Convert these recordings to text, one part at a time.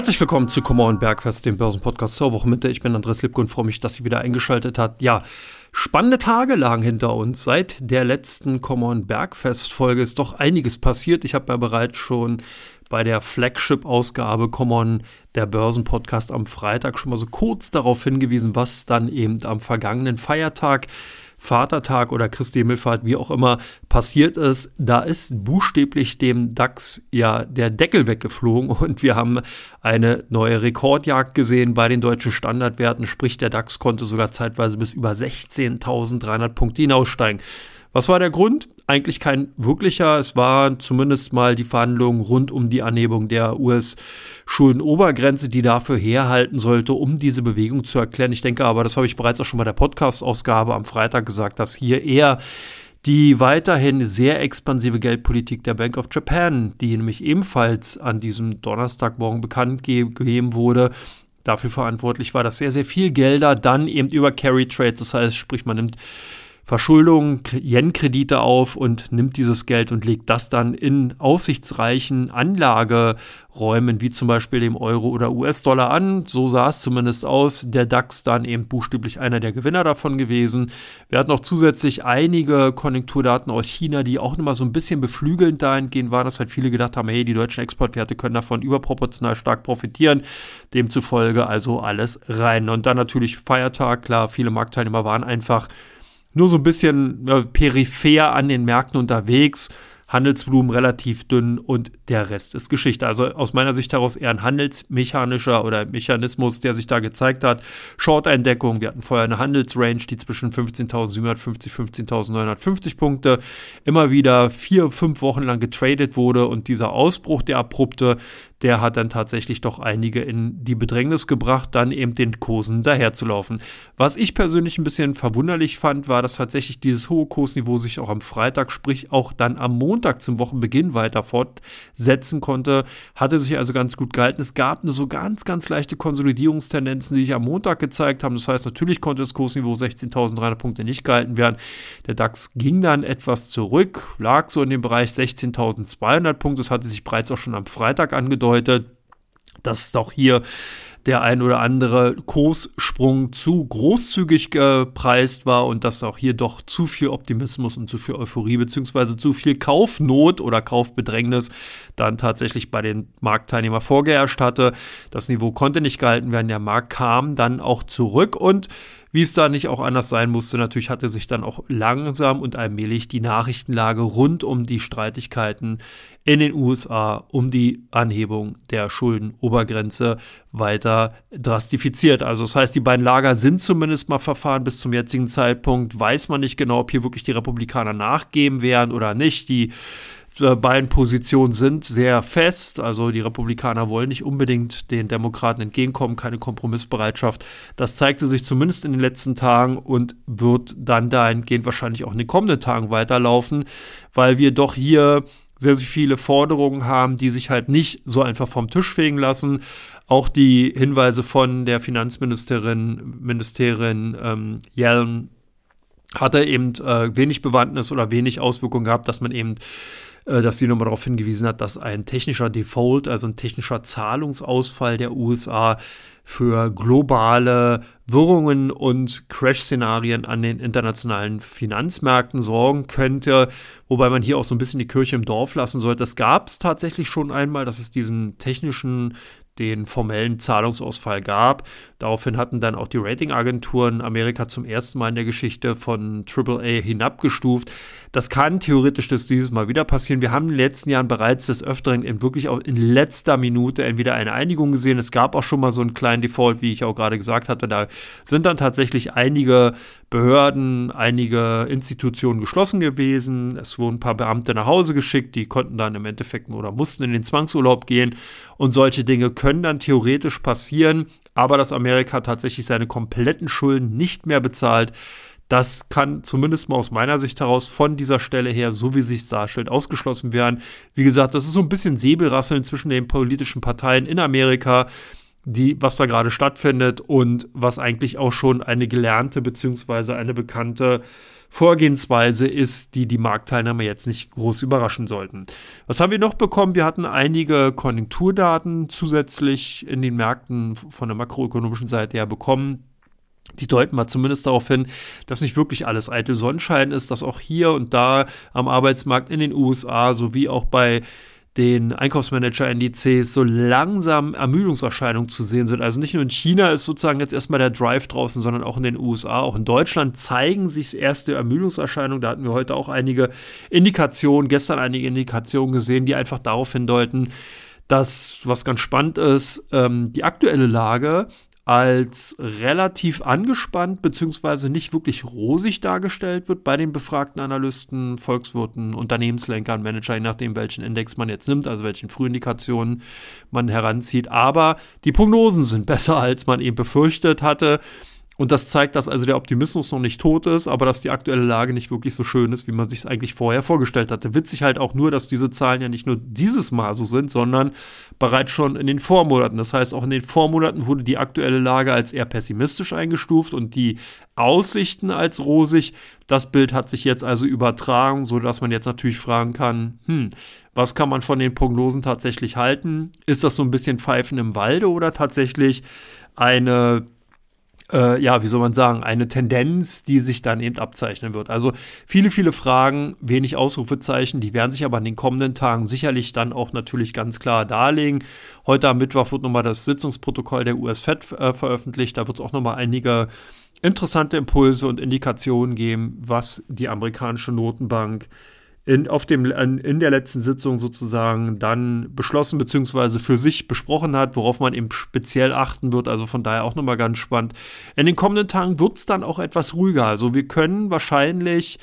Herzlich willkommen zu und Bergfest, dem Börsenpodcast zur Wochenmitte. Ich bin Andres Lipke und freue mich, dass Sie wieder eingeschaltet hat. Ja, spannende Tage lagen hinter uns. Seit der letzten und Bergfest-Folge ist doch einiges passiert. Ich habe ja bereits schon bei der Flagship-Ausgabe Common, der Börsenpodcast am Freitag, schon mal so kurz darauf hingewiesen, was dann eben am vergangenen Feiertag Vatertag oder Christi Himmelfahrt, wie auch immer, passiert ist, da ist buchstäblich dem DAX ja der Deckel weggeflogen und wir haben eine neue Rekordjagd gesehen bei den deutschen Standardwerten, sprich der DAX konnte sogar zeitweise bis über 16.300 Punkte hinaussteigen. Was war der Grund? Eigentlich kein wirklicher. Es waren zumindest mal die Verhandlungen rund um die Anhebung der US-Schuldenobergrenze, die dafür herhalten sollte, um diese Bewegung zu erklären. Ich denke aber, das habe ich bereits auch schon bei der Podcast-Ausgabe am Freitag gesagt, dass hier eher die weiterhin sehr expansive Geldpolitik der Bank of Japan, die nämlich ebenfalls an diesem Donnerstagmorgen bekannt gegeben wurde, dafür verantwortlich war, dass sehr, sehr viel Gelder dann eben über Carry Trades, das heißt, sprich, man nimmt Verschuldung, Yen-Kredite auf und nimmt dieses Geld und legt das dann in aussichtsreichen Anlageräumen, wie zum Beispiel dem Euro oder US-Dollar an. So sah es zumindest aus. Der DAX dann eben buchstäblich einer der Gewinner davon gewesen. Wir hatten auch zusätzlich einige Konjunkturdaten aus China, die auch nochmal so ein bisschen beflügelnd dahingehend waren, dass halt viele gedacht haben, hey, die deutschen Exportwerte können davon überproportional stark profitieren. Demzufolge also alles rein. Und dann natürlich Feiertag, klar, viele Marktteilnehmer waren einfach nur so ein bisschen äh, peripher an den Märkten unterwegs. Handelsvolumen relativ dünn und der Rest ist Geschichte. Also aus meiner Sicht heraus eher ein handelsmechanischer oder Mechanismus, der sich da gezeigt hat. Short-Eindeckung, wir hatten vorher eine Handelsrange, die zwischen 15.750 15.950 Punkte immer wieder vier, fünf Wochen lang getradet wurde und dieser Ausbruch, der abrupte, der hat dann tatsächlich doch einige in die Bedrängnis gebracht, dann eben den Kursen daherzulaufen. Was ich persönlich ein bisschen verwunderlich fand, war, dass tatsächlich dieses hohe Kursniveau sich auch am Freitag, sprich auch dann am Montag zum Wochenbeginn weiter fortsetzen konnte. Hatte sich also ganz gut gehalten. Es gab nur so ganz, ganz leichte Konsolidierungstendenzen, die sich am Montag gezeigt haben. Das heißt, natürlich konnte das Kursniveau 16.300 Punkte nicht gehalten werden. Der DAX ging dann etwas zurück, lag so in dem Bereich 16.200 Punkte. Das hatte sich bereits auch schon am Freitag angedeutet angedeutet, dass doch hier der ein oder andere Kurssprung zu großzügig gepreist war und dass auch hier doch zu viel Optimismus und zu viel Euphorie beziehungsweise zu viel Kaufnot oder Kaufbedrängnis dann tatsächlich bei den Marktteilnehmern vorgeherrscht hatte. Das Niveau konnte nicht gehalten werden, der Markt kam dann auch zurück und wie es da nicht auch anders sein musste, natürlich hatte sich dann auch langsam und allmählich die Nachrichtenlage rund um die Streitigkeiten in den USA um die Anhebung der Schuldenobergrenze weiter drastifiziert. Also das heißt, die beiden Lager sind zumindest mal verfahren bis zum jetzigen Zeitpunkt. Weiß man nicht genau, ob hier wirklich die Republikaner nachgeben werden oder nicht. Die beiden Positionen sind sehr fest. Also die Republikaner wollen nicht unbedingt den Demokraten entgegenkommen, keine Kompromissbereitschaft. Das zeigte sich zumindest in den letzten Tagen und wird dann dahingehend wahrscheinlich auch in den kommenden Tagen weiterlaufen, weil wir doch hier sehr, sehr viele Forderungen haben, die sich halt nicht so einfach vom Tisch fegen lassen. Auch die Hinweise von der Finanzministerin, Ministerin ähm, Yellen hatte eben äh, wenig Bewandtnis oder wenig Auswirkungen gehabt, dass man eben äh, dass sie nochmal darauf hingewiesen hat, dass ein technischer Default, also ein technischer Zahlungsausfall der USA für globale Wirrungen und Crash-Szenarien an den internationalen Finanzmärkten sorgen könnte, wobei man hier auch so ein bisschen die Kirche im Dorf lassen sollte. Das gab es tatsächlich schon einmal, dass es diesen technischen den formellen Zahlungsausfall gab. Daraufhin hatten dann auch die Ratingagenturen Amerika zum ersten Mal in der Geschichte von AAA hinabgestuft. Das kann theoretisch das dieses Mal wieder passieren. Wir haben in den letzten Jahren bereits des Öfteren in wirklich auch in letzter Minute entweder eine Einigung gesehen. Es gab auch schon mal so einen kleinen Default, wie ich auch gerade gesagt hatte. Da sind dann tatsächlich einige Behörden, einige Institutionen geschlossen gewesen. Es wurden ein paar Beamte nach Hause geschickt, die konnten dann im Endeffekt oder mussten in den Zwangsurlaub gehen. Und solche Dinge können dann theoretisch passieren. Aber dass Amerika tatsächlich seine kompletten Schulden nicht mehr bezahlt, das kann zumindest mal aus meiner Sicht heraus von dieser Stelle her, so wie sich darstellt, ausgeschlossen werden. Wie gesagt, das ist so ein bisschen Säbelrasseln zwischen den politischen Parteien in Amerika. die, was da gerade stattfindet und was eigentlich auch schon eine gelernte bzw. eine bekannte Vorgehensweise ist, die die Marktteilnehmer jetzt nicht groß überraschen sollten. Was haben wir noch bekommen? Wir hatten einige Konjunkturdaten zusätzlich in den Märkten von der makroökonomischen Seite her bekommen. Die deuten mal zumindest darauf hin, dass nicht wirklich alles eitel Sonnenschein ist, dass auch hier und da am Arbeitsmarkt in den USA sowie auch bei den Einkaufsmanager-Indizes so langsam Ermüdungserscheinungen zu sehen sind. Also nicht nur in China ist sozusagen jetzt erstmal der Drive draußen, sondern auch in den USA, auch in Deutschland zeigen sich erste Ermüdungserscheinungen. Da hatten wir heute auch einige Indikationen, gestern einige Indikationen gesehen, die einfach darauf hindeuten, dass, was ganz spannend ist, ähm, die aktuelle Lage als relativ angespannt bzw. nicht wirklich rosig dargestellt wird bei den befragten Analysten, Volkswirten, Unternehmenslenkern, Manager, je nachdem, welchen Index man jetzt nimmt, also welchen Frühindikationen man heranzieht. Aber die Prognosen sind besser, als man eben befürchtet hatte. Und das zeigt, dass also der Optimismus noch nicht tot ist, aber dass die aktuelle Lage nicht wirklich so schön ist, wie man sich es eigentlich vorher vorgestellt hatte. Witzig halt auch nur, dass diese Zahlen ja nicht nur dieses Mal so sind, sondern bereits schon in den Vormonaten. Das heißt, auch in den Vormonaten wurde die aktuelle Lage als eher pessimistisch eingestuft und die Aussichten als rosig. Das Bild hat sich jetzt also übertragen, sodass man jetzt natürlich fragen kann, hm, was kann man von den Prognosen tatsächlich halten? Ist das so ein bisschen Pfeifen im Walde oder tatsächlich eine äh, ja, wie soll man sagen, eine Tendenz, die sich dann eben abzeichnen wird. Also viele, viele Fragen, wenig Ausrufezeichen, die werden sich aber in den kommenden Tagen sicherlich dann auch natürlich ganz klar darlegen. Heute am Mittwoch wird nochmal das Sitzungsprotokoll der US-Fed äh, veröffentlicht. Da wird es auch nochmal einige interessante Impulse und Indikationen geben, was die amerikanische Notenbank in, auf dem, in der letzten Sitzung sozusagen dann beschlossen bzw. für sich besprochen hat, worauf man eben speziell achten wird. Also von daher auch nochmal ganz spannend. In den kommenden Tagen wird es dann auch etwas ruhiger. Also wir können wahrscheinlich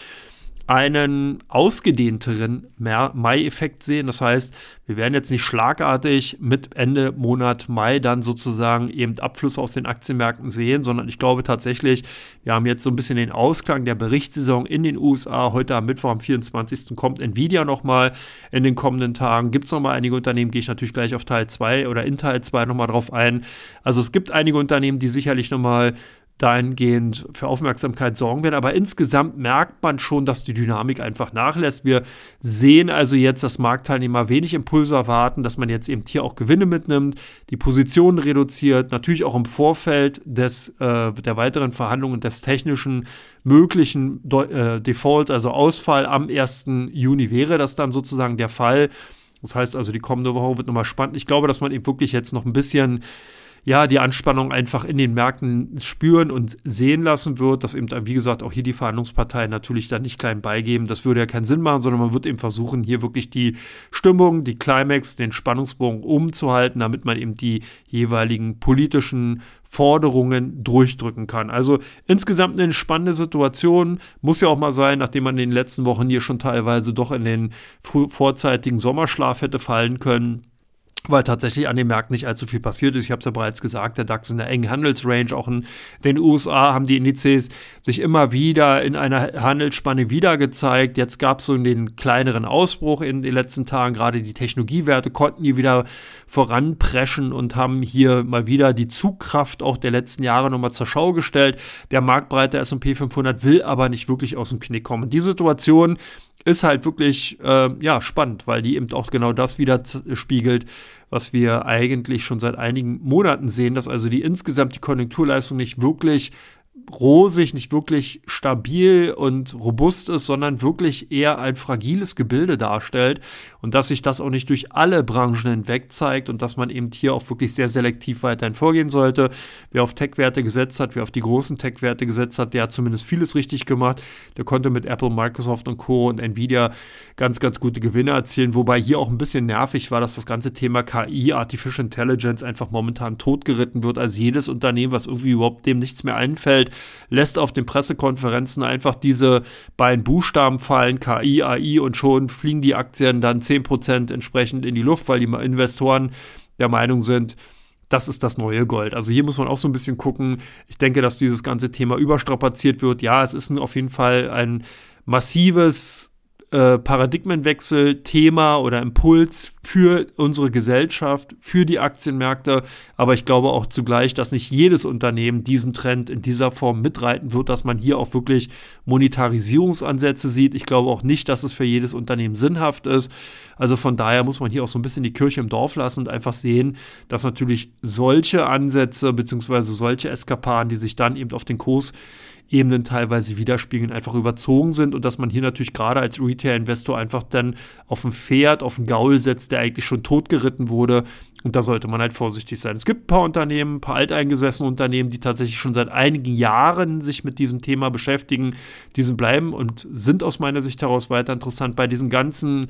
einen ausgedehnteren Mai-Effekt sehen. Das heißt, wir werden jetzt nicht schlagartig mit Ende Monat Mai dann sozusagen eben Abflüsse aus den Aktienmärkten sehen, sondern ich glaube tatsächlich, wir haben jetzt so ein bisschen den Ausklang der Berichtssaison in den USA. Heute am Mittwoch, am 24. kommt Nvidia nochmal in den kommenden Tagen. Gibt es nochmal einige Unternehmen, gehe ich natürlich gleich auf Teil 2 oder in Teil 2 nochmal drauf ein. Also es gibt einige Unternehmen, die sicherlich nochmal dahingehend für Aufmerksamkeit sorgen werden. Aber insgesamt merkt man schon, dass die Dynamik einfach nachlässt. Wir sehen also jetzt, dass Marktteilnehmer wenig Impulse erwarten, dass man jetzt eben hier auch Gewinne mitnimmt, die Positionen reduziert, natürlich auch im Vorfeld des, äh, der weiteren Verhandlungen des technischen möglichen De äh, Defaults, also Ausfall am 1. Juni wäre das dann sozusagen der Fall. Das heißt also, die kommende Woche wird nochmal spannend. Ich glaube, dass man eben wirklich jetzt noch ein bisschen ja, die Anspannung einfach in den Märkten spüren und sehen lassen wird, dass eben, wie gesagt, auch hier die Verhandlungsparteien natürlich dann nicht klein beigeben. Das würde ja keinen Sinn machen, sondern man wird eben versuchen, hier wirklich die Stimmung, die Climax, den Spannungsbogen umzuhalten, damit man eben die jeweiligen politischen Forderungen durchdrücken kann. Also insgesamt eine spannende Situation. Muss ja auch mal sein, nachdem man in den letzten Wochen hier schon teilweise doch in den vorzeitigen Sommerschlaf hätte fallen können weil tatsächlich an den Märkten nicht allzu viel passiert ist. Ich habe es ja bereits gesagt, der DAX in der engen Handelsrange, auch in den USA haben die Indizes sich immer wieder in einer Handelsspanne wieder gezeigt. Jetzt gab es so den kleineren Ausbruch in den letzten Tagen. Gerade die Technologiewerte konnten hier wieder voranpreschen und haben hier mal wieder die Zugkraft auch der letzten Jahre nochmal zur Schau gestellt. Der marktbreite S&P 500 will aber nicht wirklich aus dem Knick kommen. Die Situation ist halt wirklich äh, ja, spannend, weil die eben auch genau das wieder spiegelt, was wir eigentlich schon seit einigen Monaten sehen, dass also die insgesamt die Konjunkturleistung nicht wirklich rosig, nicht wirklich stabil und robust ist, sondern wirklich eher ein fragiles Gebilde darstellt und dass sich das auch nicht durch alle Branchen hinweg zeigt und dass man eben hier auch wirklich sehr selektiv weiterhin vorgehen sollte. Wer auf Tech-Werte gesetzt hat, wer auf die großen Tech-Werte gesetzt hat, der hat zumindest vieles richtig gemacht. Der konnte mit Apple, Microsoft und Co. und Nvidia ganz, ganz gute Gewinne erzielen, wobei hier auch ein bisschen nervig war, dass das ganze Thema KI, Artificial Intelligence, einfach momentan totgeritten wird. als jedes Unternehmen, was irgendwie überhaupt dem nichts mehr einfällt, lässt auf den Pressekonferenzen einfach diese beiden Buchstaben fallen, KI, AI, und schon fliegen die Aktien dann 10% entsprechend in die Luft, weil die Investoren der Meinung sind, das ist das neue Gold. Also hier muss man auch so ein bisschen gucken. Ich denke, dass dieses ganze Thema überstrapaziert wird. Ja, es ist auf jeden Fall ein massives äh, Paradigmenwechsel, Thema oder Impuls für unsere Gesellschaft, für die Aktienmärkte. Aber ich glaube auch zugleich, dass nicht jedes Unternehmen diesen Trend in dieser Form mitreiten wird, dass man hier auch wirklich Monetarisierungsansätze sieht. Ich glaube auch nicht, dass es für jedes Unternehmen sinnhaft ist. Also von daher muss man hier auch so ein bisschen die Kirche im Dorf lassen und einfach sehen, dass natürlich solche Ansätze bzw. solche Eskapaden, die sich dann eben auf den Kurs Ebenen teilweise widerspiegeln, einfach überzogen sind und dass man hier natürlich gerade als Retail-Investor einfach dann auf ein Pferd, auf einen Gaul setzt, der eigentlich schon totgeritten wurde. Und da sollte man halt vorsichtig sein. Es gibt ein paar Unternehmen, ein paar alteingesessene Unternehmen, die tatsächlich schon seit einigen Jahren sich mit diesem Thema beschäftigen. Diesen bleiben und sind aus meiner Sicht heraus weiter interessant. Bei diesen ganzen,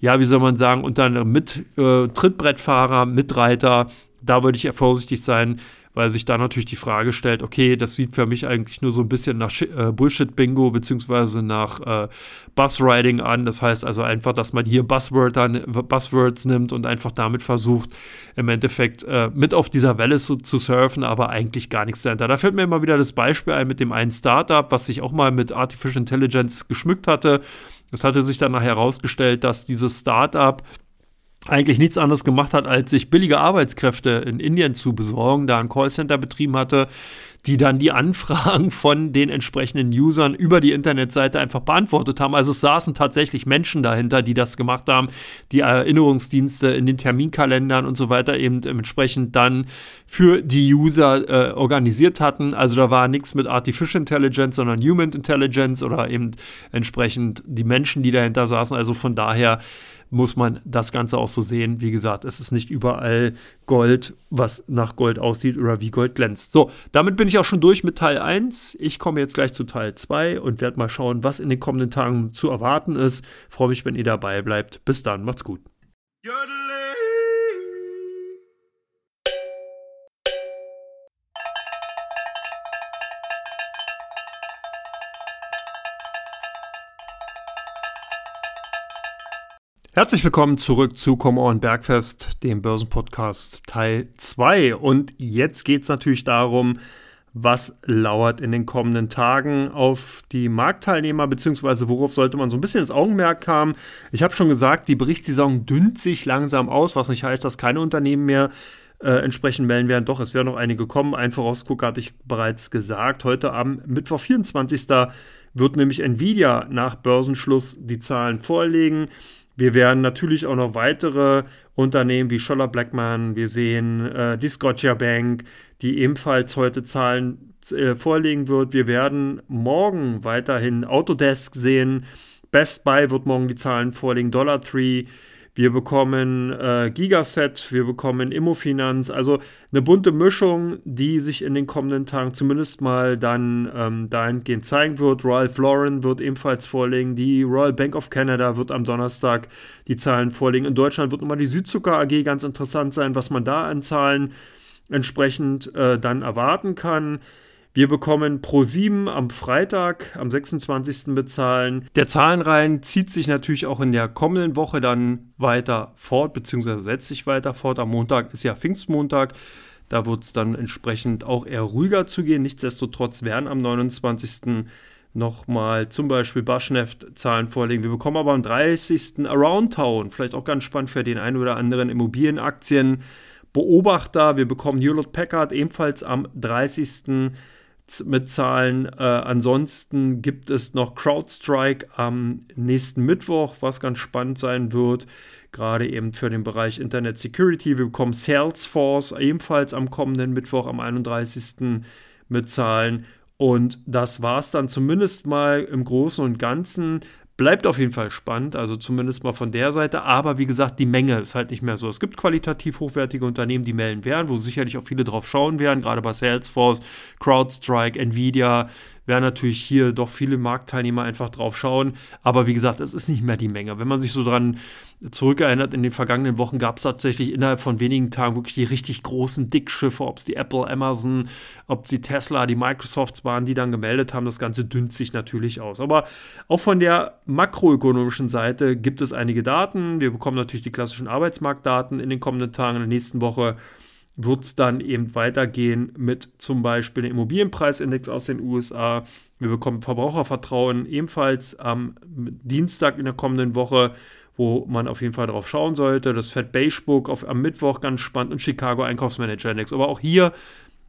ja, wie soll man sagen, unter mit äh, Trittbrettfahrer, Mitreiter, da würde ich eher vorsichtig sein weil sich da natürlich die Frage stellt, okay, das sieht für mich eigentlich nur so ein bisschen nach äh, Bullshit-Bingo beziehungsweise nach äh, Buzzriding an. Das heißt also einfach, dass man hier Buzzwörter, Buzzwords nimmt und einfach damit versucht, im Endeffekt äh, mit auf dieser Welle zu, zu, surfen, aber eigentlich gar nichts dahinter. Da fällt mir immer wieder das Beispiel ein mit dem einen Startup, was sich auch mal mit Artificial Intelligence geschmückt hatte. Es hatte sich dann herausgestellt, dass dieses Startup eigentlich nichts anderes gemacht hat, als sich billige Arbeitskräfte in Indien zu besorgen, da ein Callcenter betrieben hatte, die dann die Anfragen von den entsprechenden Usern über die Internetseite einfach beantwortet haben. Also es saßen tatsächlich Menschen dahinter, die das gemacht haben, die Erinnerungsdienste in den Terminkalendern und so weiter eben entsprechend dann für die User äh, organisiert hatten. Also da war nichts mit Artificial Intelligence, sondern Human Intelligence oder eben entsprechend die Menschen, die dahinter saßen. Also von daher muss man das Ganze auch so sehen. Wie gesagt, es ist nicht überall Gold, was nach Gold aussieht oder wie Gold glänzt. So, damit bin ich auch schon durch mit Teil 1. Ich komme jetzt gleich zu Teil 2 und werde mal schauen, was in den kommenden Tagen zu erwarten ist. Freue mich, wenn ihr dabei bleibt. Bis dann, macht's gut. Herzlich willkommen zurück zu Come On Bergfest, dem Börsenpodcast Teil 2. Und jetzt geht es natürlich darum, was lauert in den kommenden Tagen auf die Marktteilnehmer, beziehungsweise worauf sollte man so ein bisschen ins Augenmerk haben. Ich habe schon gesagt, die Berichtssaison dünnt sich langsam aus, was nicht heißt, dass keine Unternehmen mehr äh, entsprechend melden werden. Doch, es werden noch einige kommen. Ein Vorausguck hatte ich bereits gesagt. Heute am Mittwoch, 24. wird nämlich Nvidia nach Börsenschluss die Zahlen vorlegen. Wir werden natürlich auch noch weitere Unternehmen wie Scholler Blackman, wir sehen äh, die Scotia Bank, die ebenfalls heute Zahlen äh, vorlegen wird. Wir werden morgen weiterhin Autodesk sehen. Best Buy wird morgen die Zahlen vorlegen, Dollar Tree. Wir bekommen äh, Gigaset, wir bekommen Immofinanz, also eine bunte Mischung, die sich in den kommenden Tagen zumindest mal dann ähm, dahingehend zeigen wird. Ralph Lauren wird ebenfalls vorlegen, die Royal Bank of Canada wird am Donnerstag die Zahlen vorlegen. In Deutschland wird nochmal die Südzucker AG ganz interessant sein, was man da an Zahlen entsprechend äh, dann erwarten kann. Wir bekommen pro 7 am Freitag, am 26. bezahlen. Der Zahlenreihen zieht sich natürlich auch in der kommenden Woche dann weiter fort, beziehungsweise setzt sich weiter fort. Am Montag ist ja Pfingstmontag. Da wird es dann entsprechend auch eher ruhiger zu gehen. Nichtsdestotrotz werden am 29. nochmal zum Beispiel Baschneft-Zahlen vorlegen. Wir bekommen aber am 30. Around Town, vielleicht auch ganz spannend für den einen oder anderen Immobilienaktien. Beobachter, wir bekommen Hewlett Packard ebenfalls am 30 mit Zahlen. Äh, ansonsten gibt es noch CrowdStrike am nächsten Mittwoch, was ganz spannend sein wird, gerade eben für den Bereich Internet Security. Wir bekommen Salesforce ebenfalls am kommenden Mittwoch, am 31. mit Zahlen. Und das war es dann zumindest mal im Großen und Ganzen. Bleibt auf jeden Fall spannend, also zumindest mal von der Seite. Aber wie gesagt, die Menge ist halt nicht mehr so. Es gibt qualitativ hochwertige Unternehmen, die melden werden, wo sicherlich auch viele drauf schauen werden, gerade bei Salesforce, CrowdStrike, Nvidia, werden natürlich hier doch viele Marktteilnehmer einfach drauf schauen. Aber wie gesagt, es ist nicht mehr die Menge. Wenn man sich so dran zurückerinnert, in den vergangenen Wochen gab es tatsächlich innerhalb von wenigen Tagen wirklich die richtig großen Dickschiffe, ob es die Apple, Amazon, ob es die Tesla, die Microsofts waren, die dann gemeldet haben. Das Ganze dünnt sich natürlich aus. Aber auch von der makroökonomischen Seite gibt es einige Daten. Wir bekommen natürlich die klassischen Arbeitsmarktdaten in den kommenden Tagen, in der nächsten Woche wird es dann eben weitergehen mit zum Beispiel dem Immobilienpreisindex aus den USA. Wir bekommen Verbrauchervertrauen ebenfalls am Dienstag in der kommenden Woche, wo man auf jeden Fall drauf schauen sollte. Das Fed Beige Book auf, am Mittwoch ganz spannend und Chicago Einkaufsmanager Index. Aber auch hier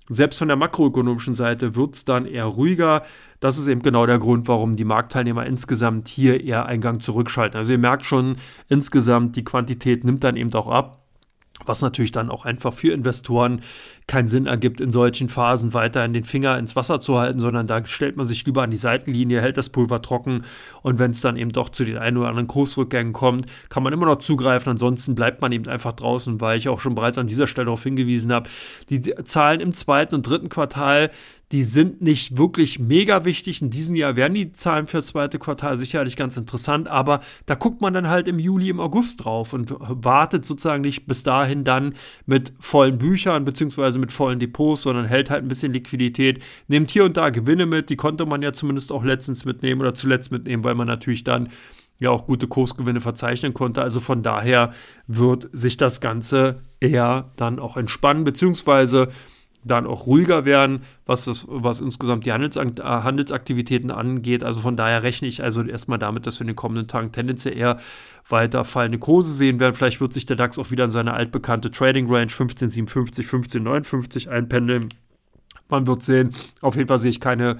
selbst von der makroökonomischen Seite wird es dann eher ruhiger. Das ist eben genau der Grund, warum die Marktteilnehmer insgesamt hier eher Eingang zurückschalten. Also ihr merkt schon, insgesamt die Quantität nimmt dann eben auch ab. Was natürlich dann auch einfach für Investoren keinen Sinn ergibt, in solchen Phasen weiter den Finger ins Wasser zu halten, sondern da stellt man sich lieber an die Seitenlinie, hält das Pulver trocken und wenn es dann eben doch zu den ein oder anderen Kursrückgängen kommt, kann man immer noch zugreifen. Ansonsten bleibt man eben einfach draußen, weil ich auch schon bereits an dieser Stelle darauf hingewiesen habe, die Zahlen im zweiten und dritten Quartal die sind nicht wirklich mega wichtig. In diesem Jahr werden die Zahlen für das zweite Quartal sicherlich ganz interessant, aber da guckt man dann halt im Juli, im August drauf und wartet sozusagen nicht bis dahin dann mit vollen Büchern bzw. mit vollen Depots, sondern hält halt ein bisschen Liquidität, nimmt hier und da Gewinne mit, die konnte man ja zumindest auch letztens mitnehmen oder zuletzt mitnehmen, weil man natürlich dann ja auch gute Kursgewinne verzeichnen konnte. Also von daher wird sich das Ganze eher dann auch entspannen, beziehungsweise dann auch ruhiger werden, was, das, was insgesamt die Handelsakt äh, Handelsaktivitäten angeht. Also von daher rechne ich also erstmal damit, dass wir in den kommenden Tagen tendenziell eher weiter fallende Kurse sehen werden. Vielleicht wird sich der DAX auch wieder in seine altbekannte Trading Range 1557, 1559 einpendeln. Man wird sehen. Auf jeden Fall sehe ich keine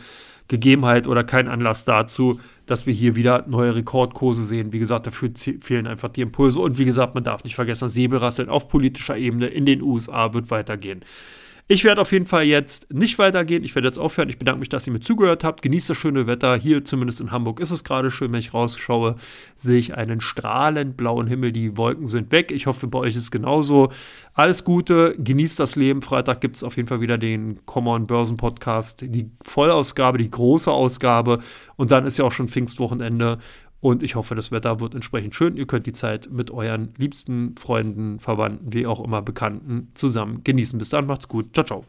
Gegebenheit oder keinen Anlass dazu, dass wir hier wieder neue Rekordkurse sehen. Wie gesagt, dafür fehlen einfach die Impulse. Und wie gesagt, man darf nicht vergessen, Säbelrasseln auf politischer Ebene in den USA wird weitergehen. Ich werde auf jeden Fall jetzt nicht weitergehen. Ich werde jetzt aufhören. Ich bedanke mich, dass ihr mir zugehört habt. Genießt das schöne Wetter. Hier, zumindest in Hamburg, ist es gerade schön. Wenn ich rausschaue, sehe ich einen strahlend blauen Himmel. Die Wolken sind weg. Ich hoffe, bei euch ist es genauso. Alles Gute. Genießt das Leben. Freitag gibt es auf jeden Fall wieder den Common Börsen Podcast. Die Vollausgabe, die große Ausgabe. Und dann ist ja auch schon Pfingstwochenende. Und ich hoffe, das Wetter wird entsprechend schön. Ihr könnt die Zeit mit euren liebsten Freunden, Verwandten, wie auch immer Bekannten zusammen genießen. Bis dann, macht's gut. Ciao, ciao.